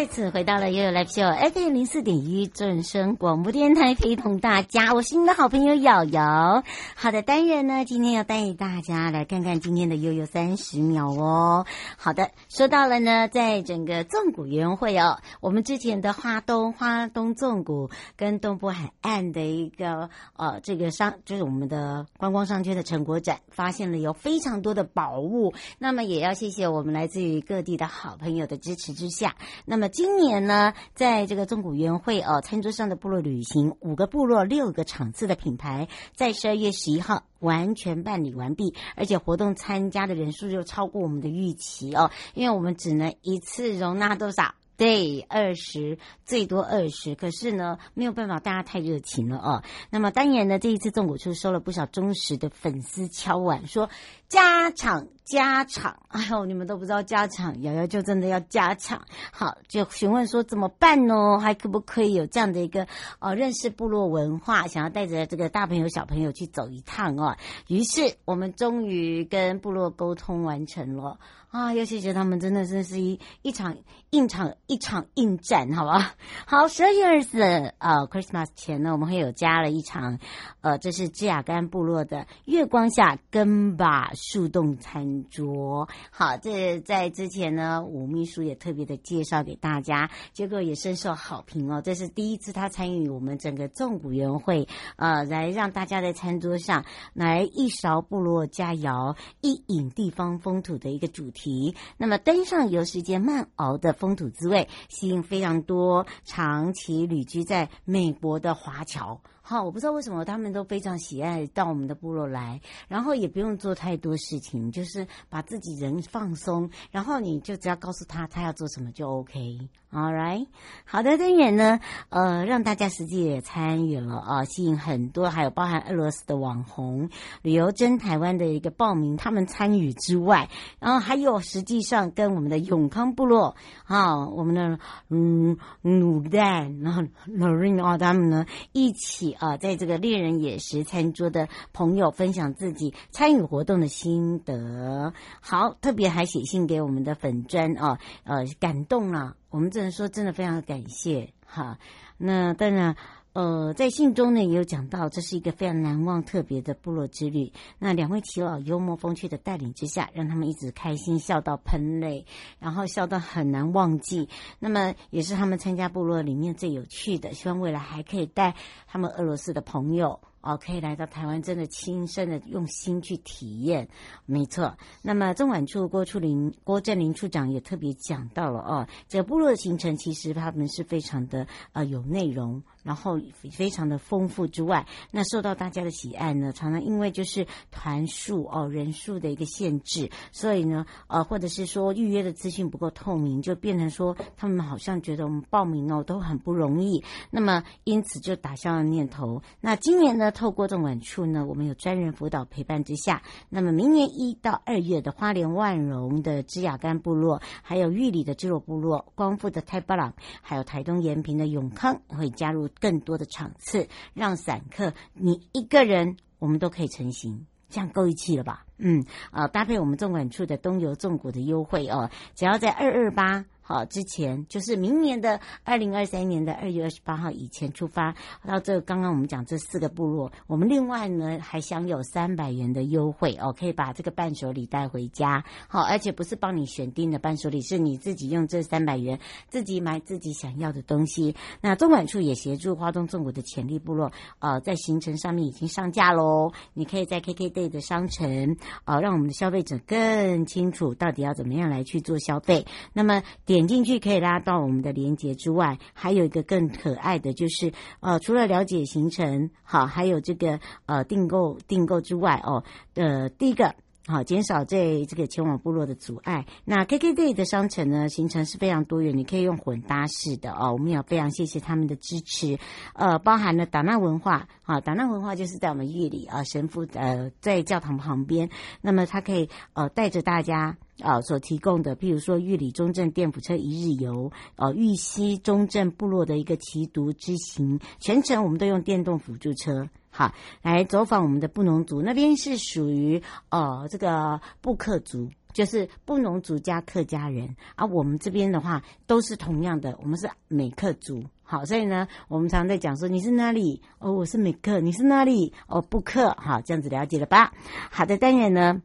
再次回到了悠悠 Live Show FM 零四点一正声广播电台，陪同大家，我是你的好朋友瑶瑶。好的，单元呢，今天要带大家来看看今天的悠悠三十秒哦。好的，说到了呢，在整个纵谷园会哦，我们之前的花东花东纵谷跟东部海岸的一个呃这个商，就是我们的观光商圈的成果展，发现了有非常多的宝物。那么也要谢谢我们来自于各地的好朋友的支持之下，那么。今年呢，在这个中古园会哦，餐桌上的部落旅行，五个部落六个场次的品牌，在十二月十一号完全办理完毕，而且活动参加的人数就超过我们的预期哦，因为我们只能一次容纳多少？对，二十，最多二十。可是呢，没有办法，大家太热情了哦。那么当然呢，这一次纵谷处收了不少忠实的粉丝敲碗说。加场加场，哎呦，你们都不知道加场，瑶瑶就真的要加场。好，就询问说怎么办呢？还可不可以有这样的一个哦，认识部落文化，想要带着这个大朋友小朋友去走一趟哦。于是我们终于跟部落沟通完成了啊！要谢谢他们，真的真是一一场硬场一场硬战，好吧？好，十二月二十四呃，Christmas 前呢，我们会有加了一场，呃，这是芝雅干部落的月光下跟吧。树洞餐桌，好，这在之前呢，吴秘书也特别的介绍给大家，结果也深受好评哦。这是第一次他参与我们整个纵谷园会，呃，来让大家在餐桌上来一勺部落佳肴，一饮地方风土的一个主题。题那么登上游世界慢熬的风土滋味，吸引非常多长期旅居在美国的华侨。好，我不知道为什么他们都非常喜爱到我们的部落来，然后也不用做太多事情，就是把自己人放松，然后你就只要告诉他他要做什么就 OK。All right，好的，当然呢，呃，让大家实际也参与了啊，吸引很多，还有包含俄罗斯的网红旅游真台湾的一个报名，他们参与之外，然后还有实际上跟我们的永康部落啊，我们的嗯鲁丹，然后 Lorraine 啊，他们呢一起啊，在这个猎人野食餐桌的朋友分享自己参与活动的心得，好，特别还写信给我们的粉砖啊，呃，感动了。我们只能说，真的非常感谢哈。那当然，呃，在信中呢也有讲到，这是一个非常难忘、特别的部落之旅。那两位耆老幽默风趣的带领之下，让他们一直开心笑到喷泪，然后笑到很难忘记。那么也是他们参加部落里面最有趣的。希望未来还可以带他们俄罗斯的朋友。哦，可以来到台湾，真的亲身的用心去体验，没错。那么中管处郭处林郭振林处长也特别讲到了哦，这个部落的行程其实他们是非常的呃有内容。然后非常的丰富之外，那受到大家的喜爱呢，常常因为就是团数哦人数的一个限制，所以呢呃或者是说预约的资讯不够透明，就变成说他们好像觉得我们报名哦都很不容易，那么因此就打消了念头。那今年呢，透过纵管处呢，我们有专人辅导陪伴之下，那么明年一到二月的花莲万荣的芝雅干部落，还有玉里的支路部落，光复的太巴朗，还有台东延平的永康会加入。更多的场次，让散客你一个人，我们都可以成行，这样够义气了吧？嗯，啊，搭配我们纵管处的东游重谷的优惠哦，只要在二二八。好之前，就是明年的二零二三年的二月二十八号以前出发，到这刚刚我们讲这四个部落，我们另外呢还享有三百元的优惠哦，可以把这个伴手礼带回家。好，而且不是帮你选定的伴手礼，是你自己用这三百元自己买自己想要的东西。那中管处也协助花东纵谷的潜力部落，呃，在行程上面已经上架喽。你可以在 KKday 的商城，呃，让我们的消费者更清楚到底要怎么样来去做消费。那么点点进去可以拉到我们的链接之外，还有一个更可爱的就是，呃，除了了解行程，好，还有这个呃订购订购之外，哦，呃，第一个。好，减少在这个前往部落的阻碍。那 KKday 的商城呢，行程是非常多元，你可以用混搭式的哦。我们也非常谢谢他们的支持，呃，包含了达纳文化，啊，达纳文化就是在我们玉里啊，神父呃在教堂旁边，那么他可以呃带着大家啊所提供的，譬如说玉里中正电辅车一日游，呃玉溪中正部落的一个骑独之行，全程我们都用电动辅助车。好，来走访我们的布农族，那边是属于呃这个布客族，就是布农族加客家人，啊、我们这边的话都是同样的，我们是美克族。好，所以呢，我们常在讲说你是哪里？哦，我是美克，你是哪里？哦，布克。好，这样子了解了吧？好的，当然呢。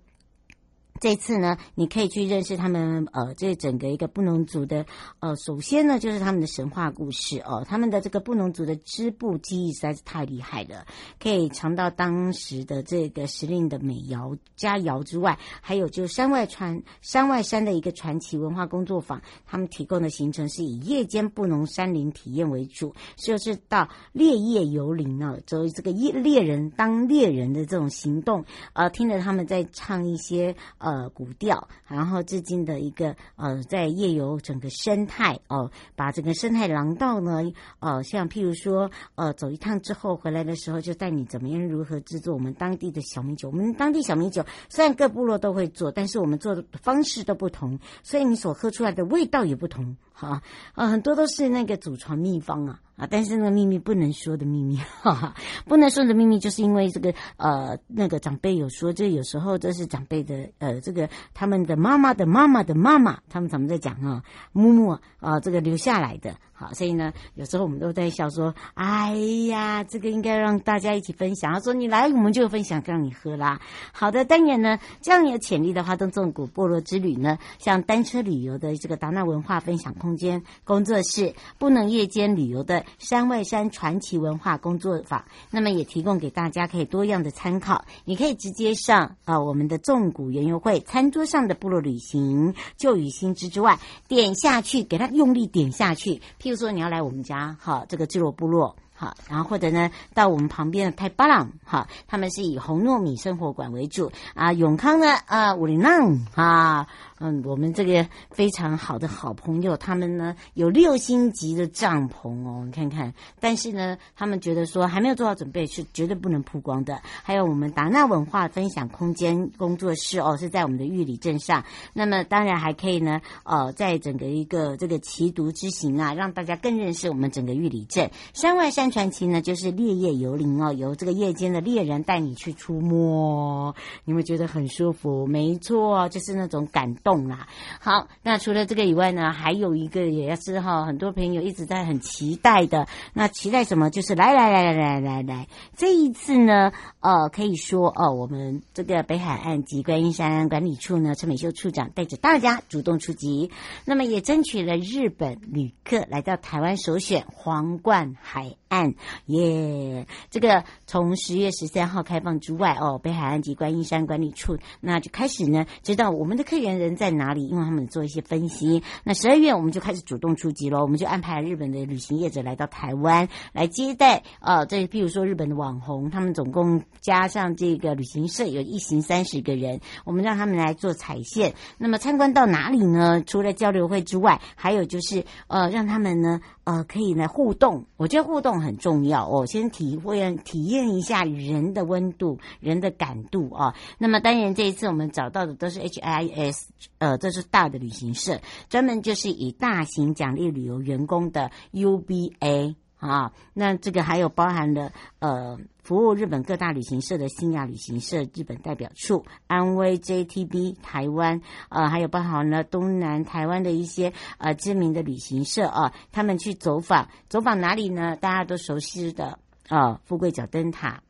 这次呢，你可以去认识他们，呃，这整个一个布农族的，呃，首先呢，就是他们的神话故事哦，他们的这个布农族的织布技艺实在是太厉害了，可以尝到当时的这个时令的美肴佳肴之外，还有就是山外传山外山的一个传奇文化工作坊，他们提供的行程是以夜间布农山林体验为主，就是到猎夜游林啊，走这个猎猎人当猎人的这种行动，呃，听着他们在唱一些。呃古调，然后至今的一个呃，在夜游整个生态哦，把整个生态廊道呢，呃，像譬如说，呃，走一趟之后回来的时候，就带你怎么样如何制作我们当地的小米酒。我们当地小米酒虽然各部落都会做，但是我们做的方式都不同，所以你所喝出来的味道也不同。哈，呃，很多都是那个祖传秘方啊。啊，但是那个秘密不能说的秘密，哈哈，不能说的秘密，就是因为这个呃，那个长辈有说，这有时候这是长辈的呃，这个他们的妈妈的妈妈的妈妈，他们怎么在讲啊？木木啊，这个留下来的。好，所以呢，有时候我们都在笑说：“哎呀，这个应该让大家一起分享。”他说：“你来，我们就分享，让你喝啦。”好的，当然呢，这样有潜力的花东纵谷部落之旅呢，像单车旅游的这个达纳文化分享空间工作室，不能夜间旅游的山外山传奇文化工作坊，那么也提供给大家可以多样的参考。你可以直接上啊，我们的纵谷园游会餐桌上的部落旅行旧与新知之外，点下去，给它用力点下去。譬如说，你要来我们家，好，这个聚落部落，好，然后或者呢，到我们旁边的太巴朗，好，他们是以红糯米生活馆为主啊，永康呢，啊，武林浪，啊。嗯，我们这个非常好的好朋友，他们呢有六星级的帐篷哦，你看看。但是呢，他们觉得说还没有做好准备，是绝对不能曝光的。还有我们达纳文化分享空间工作室哦，是在我们的玉里镇上。那么当然还可以呢，呃，在整个一个这个奇独之行啊，让大家更认识我们整个玉里镇。山外山传奇呢，就是猎夜游林哦，由这个夜间的猎人带你去出没，你会觉得很舒服。没错，就是那种感。动啦，好，那除了这个以外呢，还有一个也是哈，很多朋友一直在很期待的，那期待什么？就是来来来来来来来，这一次呢，呃，可以说哦，我们这个北海岸及观音山管理处呢，陈美秀处长带着大家主动出击，那么也争取了日本旅客来到台湾首选皇冠海岸，耶！这个从十月十三号开放之外哦，北海岸及观音山管理处那就开始呢，知道我们的客源人。在哪里？因为他们做一些分析。那十二月我们就开始主动出击了，我们就安排日本的旅行业者来到台湾来接待。呃，这譬如说日本的网红，他们总共加上这个旅行社有一行三十个人，我们让他们来做彩线。那么参观到哪里呢？除了交流会之外，还有就是呃，让他们呢呃可以来互动。我觉得互动很重要我，先体会体验一下人的温度、人的感度啊、那么当然这一次我们找到的都是 HIS。呃，这是大的旅行社，专门就是以大型奖励旅游员工的 UBA 啊，那这个还有包含了呃。服务日本各大旅行社的新亚旅行社日本代表处、安徽 JTB 台湾，呃，还有包含了东南台湾的一些呃知名的旅行社啊，他们去走访，走访哪里呢？大家都熟悉的啊，富贵角灯塔。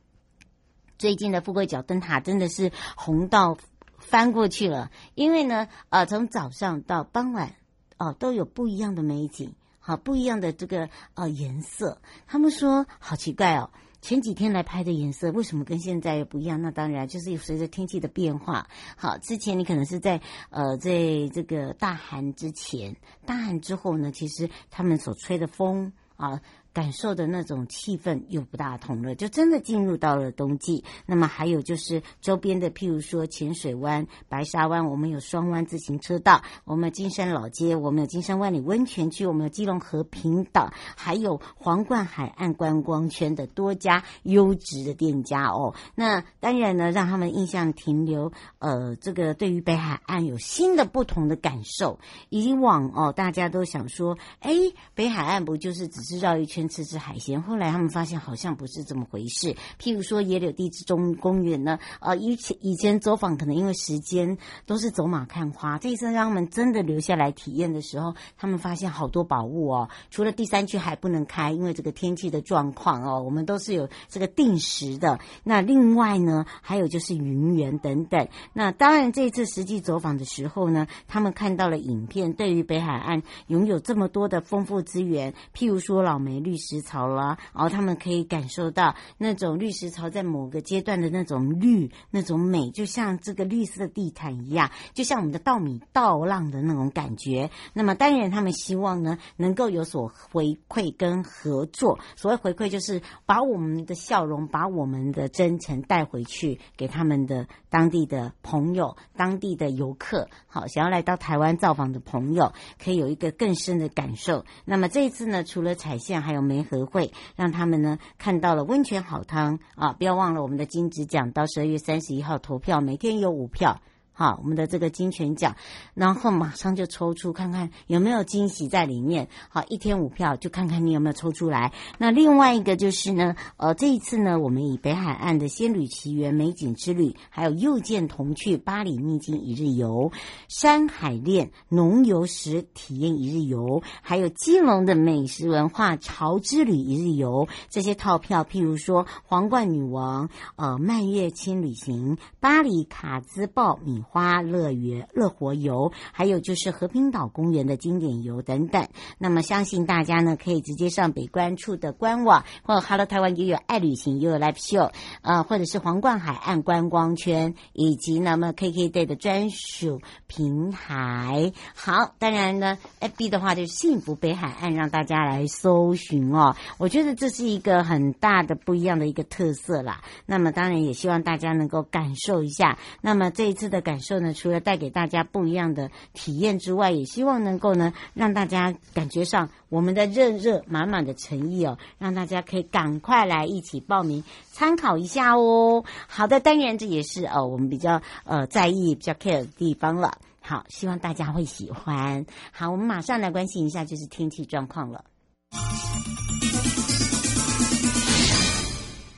最近的富贵角灯塔真的是红到翻过去了，因为呢，呃，从早上到傍晚，哦、都有不一样的美景，好，不一样的这个呃颜色。他们说好奇怪哦，前几天来拍的颜色为什么跟现在不一样？那当然就是随着天气的变化。好，之前你可能是在呃在这个大寒之前，大寒之后呢，其实他们所吹的风啊。感受的那种气氛又不大同了，就真的进入到了冬季。那么还有就是周边的，譬如说浅水湾、白沙湾，我们有双湾自行车道；我们金山老街，我们有金山万里温泉区；我们有基隆和平岛，还有皇冠海岸观光圈的多家优质的店家哦。那当然呢，让他们印象停留，呃，这个对于北海岸有新的不同的感受。以往哦，大家都想说，哎，北海岸不就是只是绕一圈？吃吃海鲜，后来他们发现好像不是这么回事。譬如说野柳地质中公园呢，呃，以前以前走访可能因为时间都是走马看花，这一次让他们真的留下来体验的时候，他们发现好多宝物哦。除了第三区还不能开，因为这个天气的状况哦，我们都是有这个定时的。那另外呢，还有就是云源等等。那当然这一次实际走访的时候呢，他们看到了影片，对于北海岸拥有这么多的丰富资源，譬如说老梅绿。绿石槽啦，然后他们可以感受到那种绿石槽在某个阶段的那种绿、那种美，就像这个绿色的地毯一样，就像我们的稻米稻浪的那种感觉。那么当然，他们希望呢能够有所回馈跟合作。所谓回馈，就是把我们的笑容、把我们的真诚带回去给他们的当地的朋友、当地的游客。好，想要来到台湾造访的朋友，可以有一个更深的感受。那么这一次呢，除了踩线，还有媒合会，让他们呢看到了温泉好汤啊！不要忘了我们的金质奖，到十二月三十一号投票，每天有五票。好，我们的这个金泉奖，然后马上就抽出，看看有没有惊喜在里面。好，一天五票，就看看你有没有抽出来。那另外一个就是呢，呃，这一次呢，我们以北海岸的仙履奇缘美景之旅，还有又见童趣巴黎秘境一日游、山海恋农游时体验一日游，还有基隆的美食文化潮之旅一日游这些套票，譬如说皇冠女王、呃蔓越轻旅行、巴黎卡兹爆米花乐园、乐活游，还有就是和平岛公园的经典游等等。那么相信大家呢，可以直接上北关处的官网，或 Hello 台湾也有爱旅行，也有 Live Show，呃，或者是皇冠海岸观光圈，以及那么 KKday 的专属平台。好，当然呢，FB 的话就是幸福北海岸，让大家来搜寻哦。我觉得这是一个很大的不一样的一个特色啦。那么当然也希望大家能够感受一下。那么这一次的感感受呢，除了带给大家不一样的体验之外，也希望能够呢，让大家感觉上我们的热热满满的诚意哦，让大家可以赶快来一起报名参考一下哦。好的，当然这也是呃我们比较呃在意、比较 care 的地方了。好，希望大家会喜欢。好，我们马上来关心一下就是天气状况了。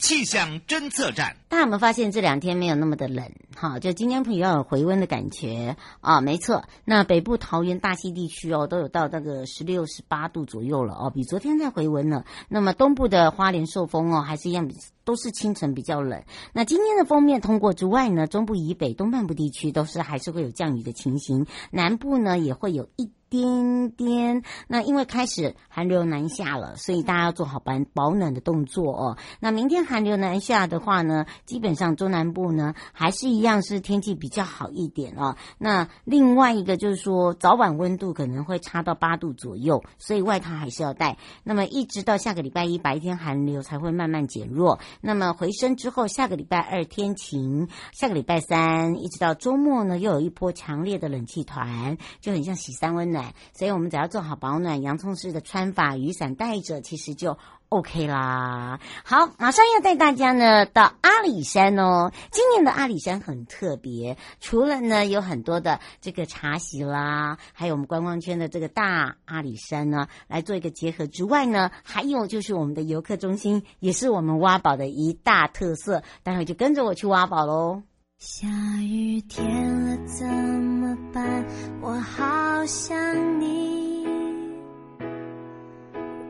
气象侦测站，大家有没有发现这两天没有那么的冷？哈，就今天比较有回温的感觉啊，没错。那北部桃园、大溪地区哦，都有到那个十六、十八度左右了哦，比昨天再回温了。那么东部的花莲受风哦，还是一样，都是清晨比较冷。那今天的封面通过之外呢，中部以北、东半部地区都是还是会有降雨的情形，南部呢也会有一。颠颠，那因为开始寒流南下了，所以大家要做好保保暖的动作哦。那明天寒流南下的话呢，基本上中南部呢还是一样是天气比较好一点哦。那另外一个就是说，早晚温度可能会差到八度左右，所以外套还是要带。那么一直到下个礼拜一白天寒流才会慢慢减弱，那么回升之后，下个礼拜二天晴，下个礼拜三一直到周末呢，又有一波强烈的冷气团，就很像洗三温暖。所以我们只要做好保暖，洋葱式的穿法，雨伞带着，其实就。OK 啦，好，马上要带大家呢到阿里山哦。今年的阿里山很特别，除了呢有很多的这个茶席啦，还有我们观光圈的这个大阿里山呢来做一个结合之外呢，还有就是我们的游客中心，也是我们挖宝的一大特色。待会就跟着我去挖宝喽。下雨天了怎么办？我好想你。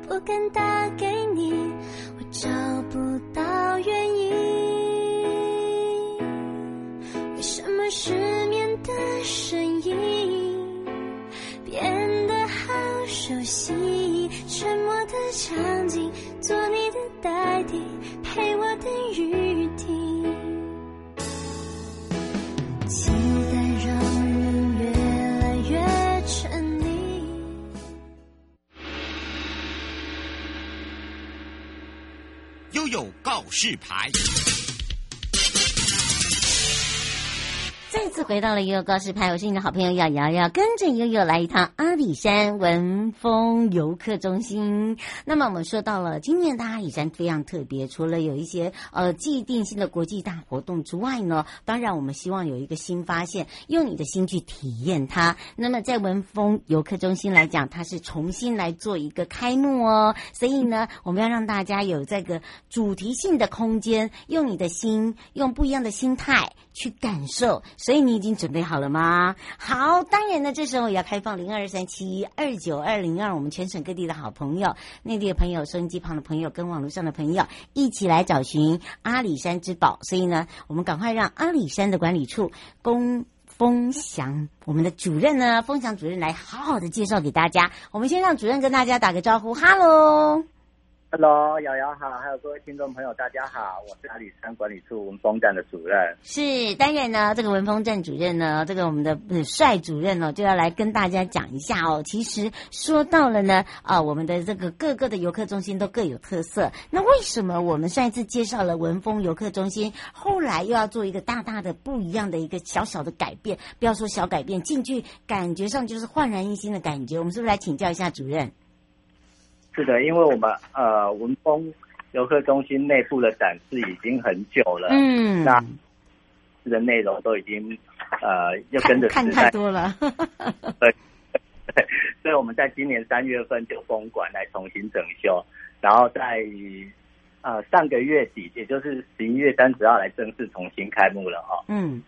不敢打给你，我找不到原因。为什么失眠的声音变得好熟悉？沉默的场景，做你的代替，陪我等雨停。又有告示牌。再次回到了悠悠告示牌，我是你的好朋友瑶瑶，跟着悠悠来一趟阿里山文峰游客中心。那么我们说到了今年的阿里山非常特别，除了有一些呃既定性的国际大活动之外呢，当然我们希望有一个新发现，用你的心去体验它。那么在文峰游客中心来讲，它是重新来做一个开幕哦，所以呢，我们要让大家有这个主题性的空间，用你的心，用不一样的心态去感受。所以你已经准备好了吗？好，当然呢，这时候也要开放零二三七二九二零二，我们全省各地的好朋友、内地的朋友、收音机旁的朋友跟网络上的朋友一起来找寻阿里山之宝。所以呢，我们赶快让阿里山的管理处龚丰祥，我们的主任呢，风祥主任来好好的介绍给大家。我们先让主任跟大家打个招呼，哈喽。Hello，瑶瑶好，还有各位听众朋友，大家好，我是阿里山管理处文峰站的主任。是，当然呢，这个文峰站主任呢，这个我们的帅主任呢，就要来跟大家讲一下哦。其实说到了呢，啊，我们的这个各个的游客中心都各有特色。那为什么我们上一次介绍了文峰游客中心，后来又要做一个大大的不一样的一个小小的改变？不要说小改变，进去感觉上就是焕然一新的感觉。我们是不是来请教一下主任？是的，因为我们呃文峰游客中心内部的展示已经很久了，嗯，那的内容都已经呃要跟着时代看，看太多了，对，所以我们在今年三月份就封馆来重新整修，然后在呃上个月底，也就是十一月三十号来正式重新开幕了哈，嗯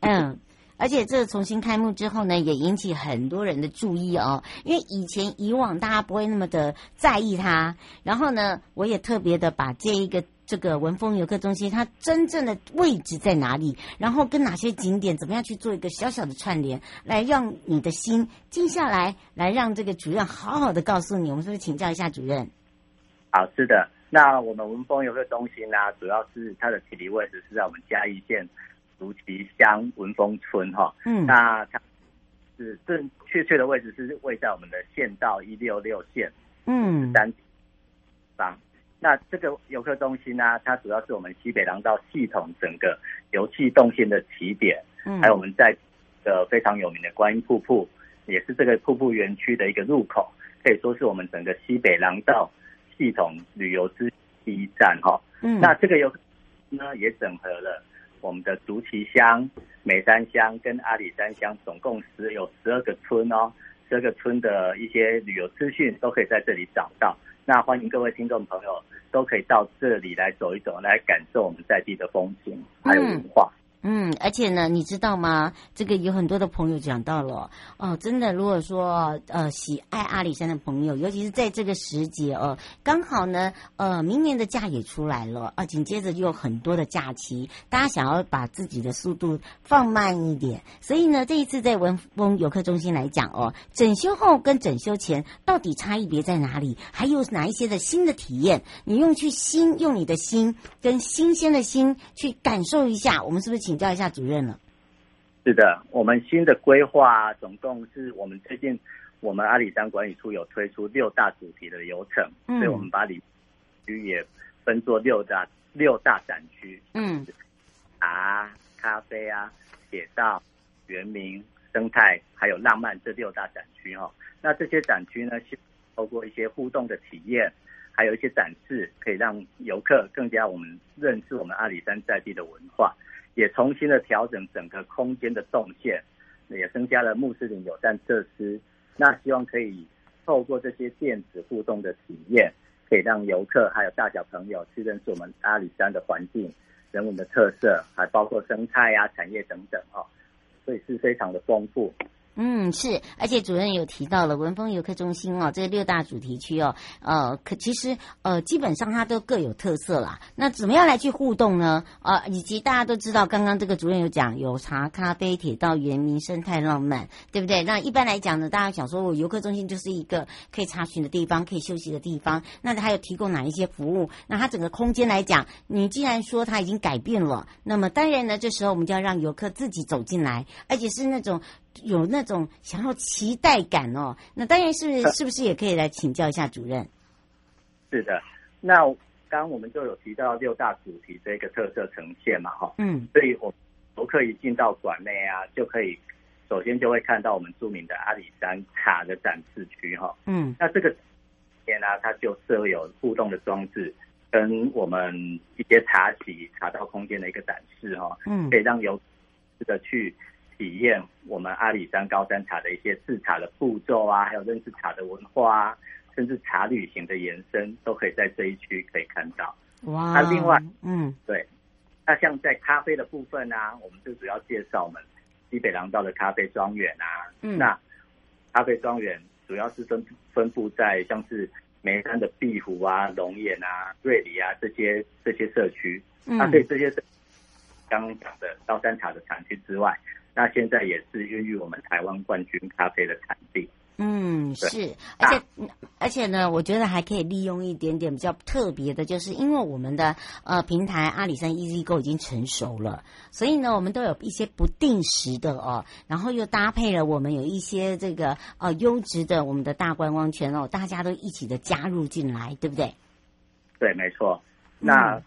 嗯。而且这重新开幕之后呢，也引起很多人的注意哦。因为以前以往大家不会那么的在意它，然后呢，我也特别的把这一个这个文峰游客中心它真正的位置在哪里，然后跟哪些景点怎么样去做一个小小的串联，来让你的心静下来，来让这个主任好好的告诉你。我们是不是请教一下主任？好，是的。那我们文峰游客中心呢，主要是它的地理位置是在我们嘉义县。竹崎乡文峰村哈，嗯，那它是正确切的位置是位在我们的县道一六六线，嗯，三方。那这个游客中心呢，它主要是我们西北廊道系统整个游憩动线的起点，嗯，还有我们在的非常有名的观音瀑布，也是这个瀑布园区的一个入口，可以说是我们整个西北廊道系统旅游之第一站哈。嗯，那这个游客呢也整合了。我们的竹崎乡、美山乡跟阿里山乡，总共十有十二个村哦，十二个村的一些旅游资讯都可以在这里找到。那欢迎各位听众朋友都可以到这里来走一走，来感受我们在地的风情还有文化。嗯嗯，而且呢，你知道吗？这个有很多的朋友讲到了哦，真的，如果说呃喜爱阿里山的朋友，尤其是在这个时节哦，刚好呢，呃，明年的假也出来了啊，紧接着又有很多的假期，大家想要把自己的速度放慢一点，所以呢，这一次在文峰游客中心来讲哦，整修后跟整修前到底差异别在哪里？还有哪一些的新的体验？你用去心，用你的心跟新鲜的心去感受一下，我们是不是请？请教一下主任了。是的，我们新的规划总共是我们最近我们阿里山管理处有推出六大主题的流程，嗯、所以我们把里区也分作六大六大展区，嗯，茶、咖啡啊、铁道、原民、生态还有浪漫这六大展区哈。那这些展区呢，是透过一些互动的体验，还有一些展示，可以让游客更加我们认识我们阿里山在地的文化，也重新的调整整个空间的动线，也增加了穆斯林友善设施。那希望可以透过这些电子互动的体验，可以让游客还有大小朋友去认识我们阿里山的环境、人文的特色，还包括生态啊、产业等等啊，所以是非常的丰富。嗯，是，而且主任有提到了文峰游客中心哦，这六大主题区哦，呃，可其实呃，基本上它都各有特色啦。那怎么样来去互动呢？呃，以及大家都知道，刚刚这个主任有讲，有茶、咖啡、铁道、原民、生态、浪漫，对不对？那一般来讲呢，大家想说，我游客中心就是一个可以查询的地方，可以休息的地方。那它有提供哪一些服务？那它整个空间来讲，你既然说它已经改变了，那么当然呢，这时候我们就要让游客自己走进来，而且是那种。有那种想要期待感哦，那当然是是不是也可以来请教一下主任？是的，那刚刚我们就有提到六大主题这个特色呈现嘛，哈，嗯，所以我游客一进到馆内啊，就可以首先就会看到我们著名的阿里山茶的展示区，哈，嗯，那这个边呢，它就设有互动的装置，跟我们一些茶席茶道空间的一个展示，哈，嗯，可以让游客的去。体验我们阿里山高山茶的一些制茶的步骤啊，还有认识茶的文化啊，甚至茶旅行的延伸，都可以在这一区可以看到。哇！那另外，嗯，对，那像在咖啡的部分啊，我们就主要介绍我们西北廊道的咖啡庄园啊。嗯。那咖啡庄园主要是分分布在像是眉山的碧湖啊、龙眼啊、瑞里啊这些这些社区。嗯。那对这些刚刚讲的高山茶的产区之外。那现在也是孕育我们台湾冠军咖啡的产地。嗯，是，而且、啊、而且呢，我觉得还可以利用一点点比较特别的，就是因为我们的呃平台阿里山 EZ Go 已经成熟了，所以呢，我们都有一些不定时的哦，然后又搭配了我们有一些这个呃优质的我们的大观光圈哦，大家都一起的加入进来，对不对？对，没错。那、嗯、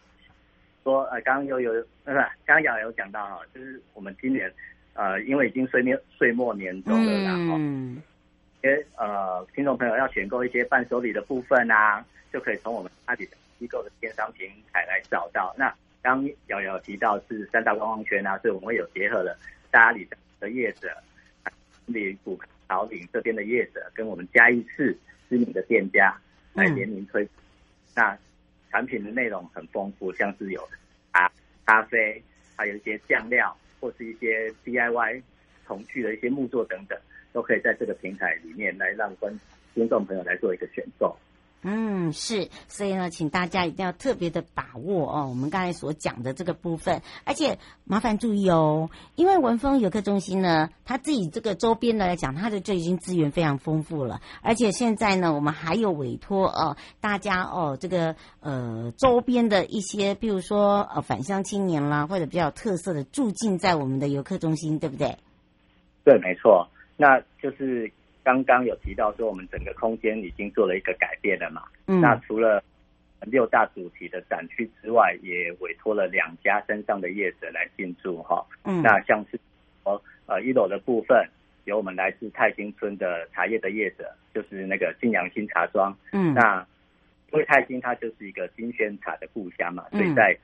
说呃，刚刚又有呃，刚刚也有讲到哈，就是我们今年。呃，因为已经岁末岁末年终了，然后，因为呃，听众朋友要选购一些伴手礼的部分啊，就可以从我们阿里山机构的电商平台来找到。那刚瑶瑶提到是三大观光圈啊，所以我们会有结合了大阿里的业者，里古桃林这边的业者，跟我们嘉义市知名的店家来联名推。嗯、那产品的内容很丰富，像是有啊咖啡，还有一些酱料。或是一些 DIY 童趣的一些木作等等，都可以在这个平台里面来让观观众朋友来做一个选购。嗯，是，所以呢，请大家一定要特别的把握哦，我们刚才所讲的这个部分，而且麻烦注意哦，因为文峰游客中心呢，它自己这个周边的来讲，它的就已经资源非常丰富了，而且现在呢，我们还有委托哦，大家哦，这个呃周边的一些，比如说呃返乡青年啦，或者比较特色的住进在我们的游客中心，对不对？对，没错，那就是。刚刚有提到说，我们整个空间已经做了一个改变了嘛。嗯。那除了六大主题的展区之外，也委托了两家山上的业者来进驻哈。嗯。那像是哦呃一楼的部分，有我们来自泰兴村的茶叶的业者，就是那个晋阳新茶庄。嗯。那因为泰兴它就是一个金萱茶的故乡嘛，所以在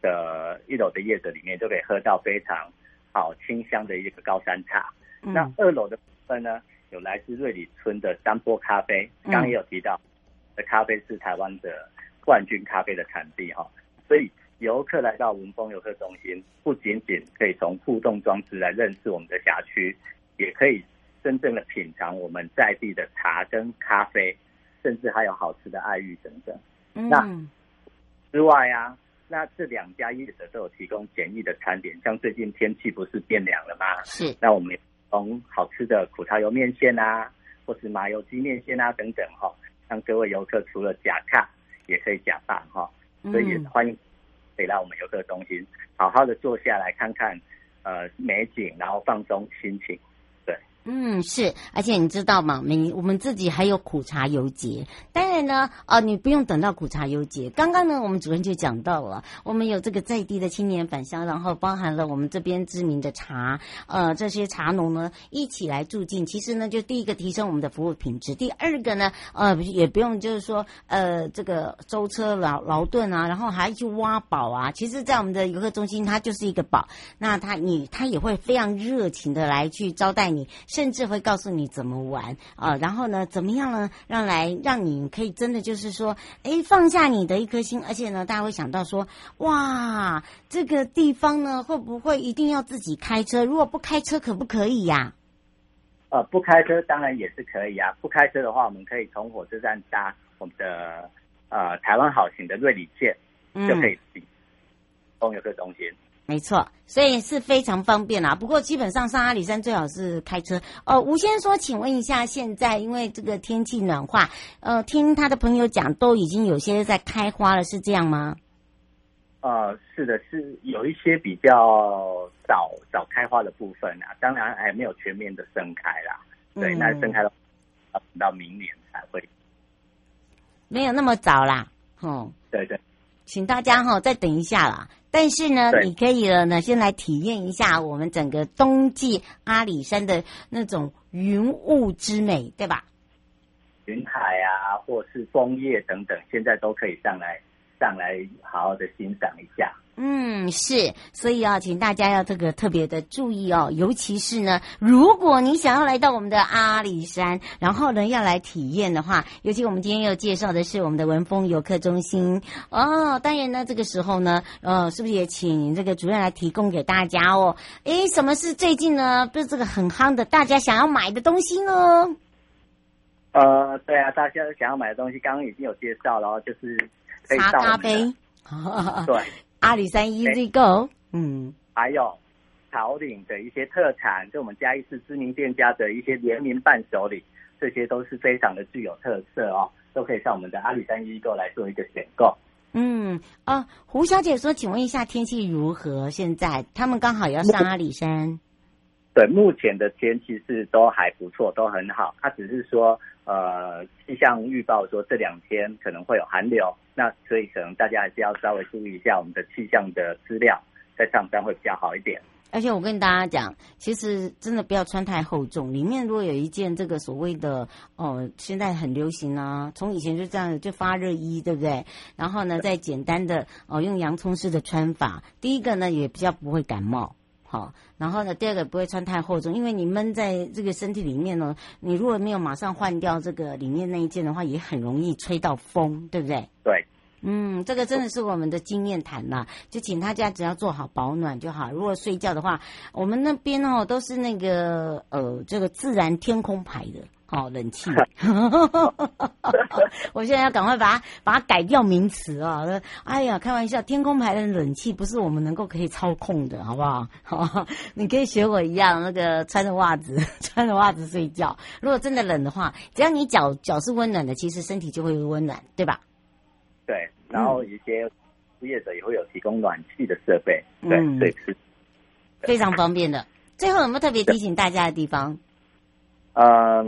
的一楼的叶子里面就可以喝到非常好清香的一个高山茶。嗯。那二楼的。分呢，有来自瑞里村的山坡咖啡，刚刚也有提到，的咖啡是台湾的冠军咖啡的产地哈，所以游客来到文峰游客中心，不仅仅可以从互动装置来认识我们的辖区，也可以真正的品尝我们在地的茶跟咖啡，甚至还有好吃的爱玉等等。那之外啊，那这两家业者都有提供简易的餐点，像最近天气不是变凉了吗？是，那我们。从好吃的苦茶油面线啊，或是麻油鸡面线啊等等哈，让各位游客除了假卡也可以假办哈，所以也欢迎可以来我们游客中心，好好的坐下来看看呃美景，然后放松心情。嗯，是，而且你知道吗？每我们自己还有苦茶油节。当然呢，哦，你不用等到苦茶油节。刚刚呢，我们主任就讲到了，我们有这个在地的青年返乡，然后包含了我们这边知名的茶，呃，这些茶农呢一起来住进。其实呢，就第一个提升我们的服务品质，第二个呢，呃，也不用就是说，呃，这个舟车劳劳顿啊，然后还去挖宝啊。其实，在我们的游客中心，它就是一个宝。那他你他也会非常热情的来去招待你。甚至会告诉你怎么玩啊，然后呢，怎么样呢？让来让你可以真的就是说，哎，放下你的一颗心，而且呢，大家会想到说，哇，这个地方呢，会不会一定要自己开车？如果不开车，可不可以呀？呃，不开车当然也是可以啊。不开车的话，我们可以从火车站搭我们的呃台湾好行的瑞里线，就可以去东游客中心。没错，所以是非常方便啦。不过基本上上阿里山最好是开车。哦，吴先生说，请问一下，现在因为这个天气暖化，呃，听他的朋友讲，都已经有些在开花了，是这样吗？呃，是的，是有一些比较早早开花的部分啊，当然还没有全面的盛开啦。对，嗯、那盛开了要等到明年才会，没有那么早啦。哦，对对，请大家哈、哦、再等一下啦。但是呢，你可以了呢，先来体验一下我们整个冬季阿里山的那种云雾之美，对吧？云海啊，或是枫叶等等，现在都可以上来，上来好好的欣赏一下。嗯，是，所以啊，请大家要这个特别的注意哦，尤其是呢，如果你想要来到我们的阿里山，然后呢要来体验的话，尤其我们今天要介绍的是我们的文峰游客中心哦。当然呢，这个时候呢，呃，是不是也请这个主任来提供给大家哦？诶，什么是最近呢？不是这个很夯的，大家想要买的东西呢？呃，对啊，大家想要买的东西，刚刚已经有介绍了，就是茶咖啡，对。阿里山 Easy Go，嗯，还有桃岭的一些特产，就我们嘉义市知名店家的一些联名伴手礼，这些都是非常的具有特色哦，都可以上我们的阿里山 Easy Go 来做一个选购。嗯啊，胡小姐说，请问一下天气如何？现在他们刚好要上阿里山。对，目前的天气是都还不错，都很好。它只是说，呃，气象预报说这两天可能会有寒流，那所以可能大家还是要稍微注意一下我们的气象的资料，在上班会比较好一点。而且我跟大家讲，其实真的不要穿太厚重，里面如果有一件这个所谓的哦、呃，现在很流行啊，从以前就这样就发热衣，对不对？然后呢，再简单的哦、用洋葱式的穿法，第一个呢也比较不会感冒。好，然后呢，第二个不会穿太厚重，因为你闷在这个身体里面呢，你如果没有马上换掉这个里面那一件的话，也很容易吹到风，对不对？对，嗯，这个真的是我们的经验谈呐，就请大家只要做好保暖就好。如果睡觉的话，我们那边哦都是那个呃这个自然天空排的。好、哦，冷气。我现在要赶快把它把它改掉名词啊！哎呀，开玩笑，天空牌的冷气不是我们能够可以操控的，好不好？好，你可以学我一样，那个穿着袜子 穿着袜子睡觉。如果真的冷的话，只要你脚脚是温暖的，其实身体就会温暖，对吧？对。然后一些服务业者也会有提供暖气的设备，对，对、是，非常方便的。最后有没有特别提醒大家的地方？呃，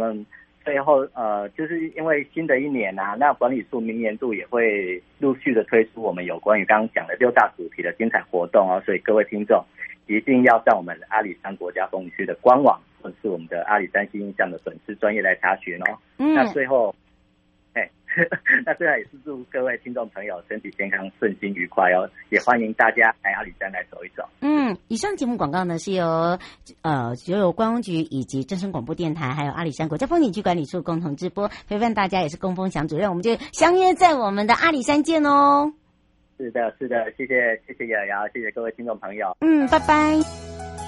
最后呃，就是因为新的一年啊，那管理处明年度也会陆续的推出我们有关于刚刚讲的六大主题的精彩活动哦，所以各位听众一定要在我们阿里山国家风景区的官网，或者是我们的阿里山新印象的粉丝专业来查询哦。嗯，那最后。那最后也是祝各位听众朋友身体健康、顺心愉快哦！也欢迎大家来阿里山来走一走。嗯，以上节目广告呢是由呃所有观光局以及正声广播电台还有阿里山国家风景区管理处共同直播，陪伴大家也是供风祥主任，我们就相约在我们的阿里山见哦。是的，是的，谢谢谢谢瑶瑶，谢谢各位听众朋友。嗯，拜拜。